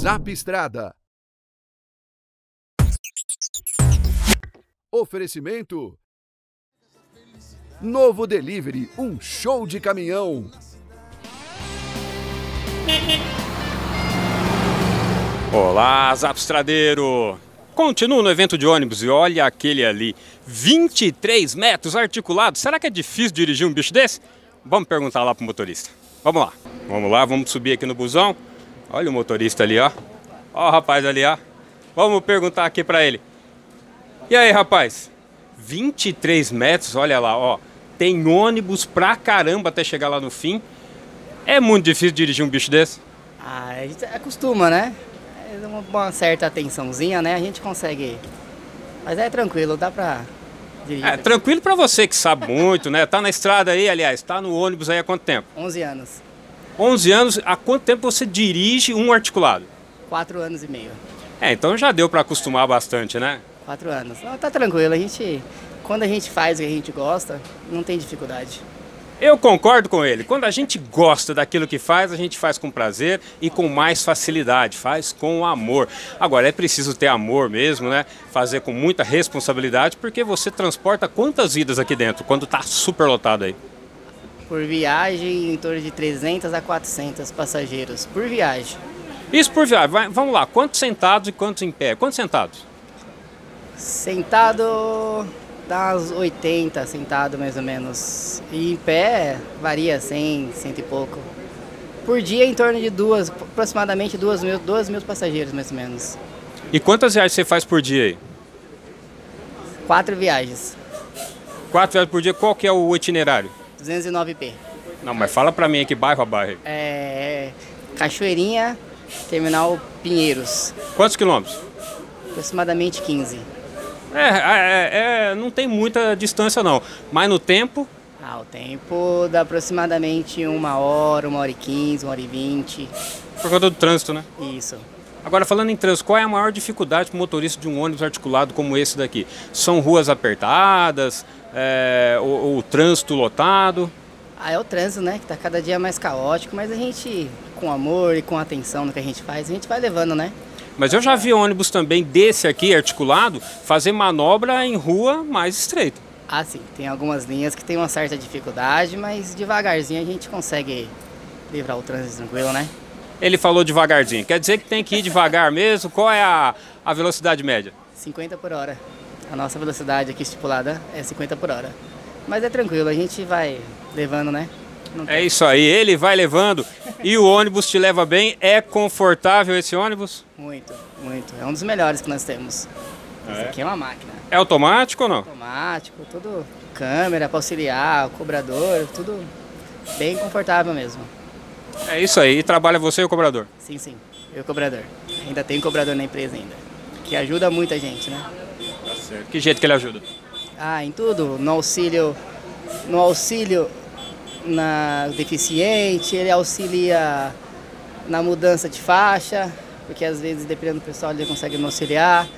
Zap Estrada. Oferecimento. Novo Delivery, um show de caminhão. Olá, Zapstradeiro! Continuo no evento de ônibus e olha aquele ali, 23 metros articulado. Será que é difícil dirigir um bicho desse? Vamos perguntar lá pro motorista. Vamos lá. Vamos lá, vamos subir aqui no busão. Olha o motorista ali, ó. Ó o rapaz ali, ó. Vamos perguntar aqui para ele. E aí, rapaz? 23 metros, olha lá, ó. Tem ônibus pra caramba até chegar lá no fim. É muito difícil dirigir um bicho desse? Ah, a gente acostuma, né? É uma, uma certa atençãozinha, né? A gente consegue. Mas é tranquilo, dá pra dirigir. É, tranquilo pra você que sabe muito, né? Tá na estrada aí, aliás, tá no ônibus aí há quanto tempo? 11 anos. 11 anos, há quanto tempo você dirige um articulado? 4 anos e meio. É, então já deu pra acostumar bastante, né? 4 anos. Não, tá tranquilo, a gente. Quando a gente faz o que a gente gosta, não tem dificuldade. Eu concordo com ele. Quando a gente gosta daquilo que faz, a gente faz com prazer e com mais facilidade, faz com amor. Agora, é preciso ter amor mesmo, né? Fazer com muita responsabilidade, porque você transporta quantas vidas aqui dentro, quando tá super lotado aí? Por viagem, em torno de 300 a 400 passageiros. Por viagem. Isso por viagem. Vai, vamos lá, quantos sentados e quantos em pé? Quantos sentados? Sentado dá uns 80 sentado mais ou menos. E em pé varia 100, cento e pouco. Por dia em torno de duas, aproximadamente duas mil, duas mil passageiros mais ou menos. E quantas viagens você faz por dia aí? Quatro viagens, Quatro viagens por dia, qual que é o itinerário? 209p. Não, mas fala pra mim aqui, bairro a bairro. É, Cachoeirinha, Terminal Pinheiros, Quantos quilômetros? aproximadamente 15. É, é, é, não tem muita distância não, mas no tempo, Ah, o tempo dá aproximadamente uma hora, uma hora e quinze, uma hora e vinte. por conta do trânsito, né? Isso. Agora, falando em trânsito, qual é a maior dificuldade para o motorista de um ônibus articulado como esse daqui? São ruas apertadas, é, o, o trânsito lotado? Ah, é o trânsito, né? Que tá cada dia mais caótico, mas a gente, com amor e com atenção no que a gente faz, a gente vai levando, né? Mas eu já vi ônibus também desse aqui, articulado, fazer manobra em rua mais estreita. Ah, sim, tem algumas linhas que tem uma certa dificuldade, mas devagarzinho a gente consegue livrar o trânsito tranquilo, né? Ele falou devagarzinho, quer dizer que tem que ir devagar mesmo? Qual é a, a velocidade média? 50 por hora. A nossa velocidade aqui estipulada é 50 por hora. Mas é tranquilo, a gente vai levando, né? É isso aí, ele vai levando e o ônibus te leva bem. É confortável esse ônibus? Muito, muito. É um dos melhores que nós temos. Esse aqui é uma máquina. É automático ou não? Automático, tudo câmera para auxiliar, cobrador, tudo bem confortável mesmo. É isso aí, e trabalha você e o cobrador. Sim, sim. E o cobrador. Ainda tem cobrador na empresa ainda. Que ajuda muita gente, né? Que jeito que ele ajuda? Ah, em tudo. No auxílio, no auxílio na deficiente, ele auxilia na mudança de faixa, porque às vezes, dependendo do pessoal, ele consegue me auxiliar.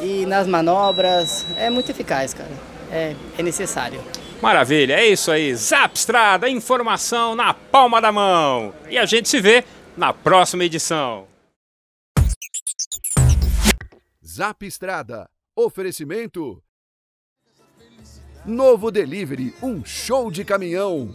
E nas manobras, é muito eficaz, cara. É, é necessário. Maravilha, é isso aí. Zapstrada, informação na palma da mão. E a gente se vê na próxima edição. Zap Estrada. Oferecimento. Novo Delivery, um show de caminhão.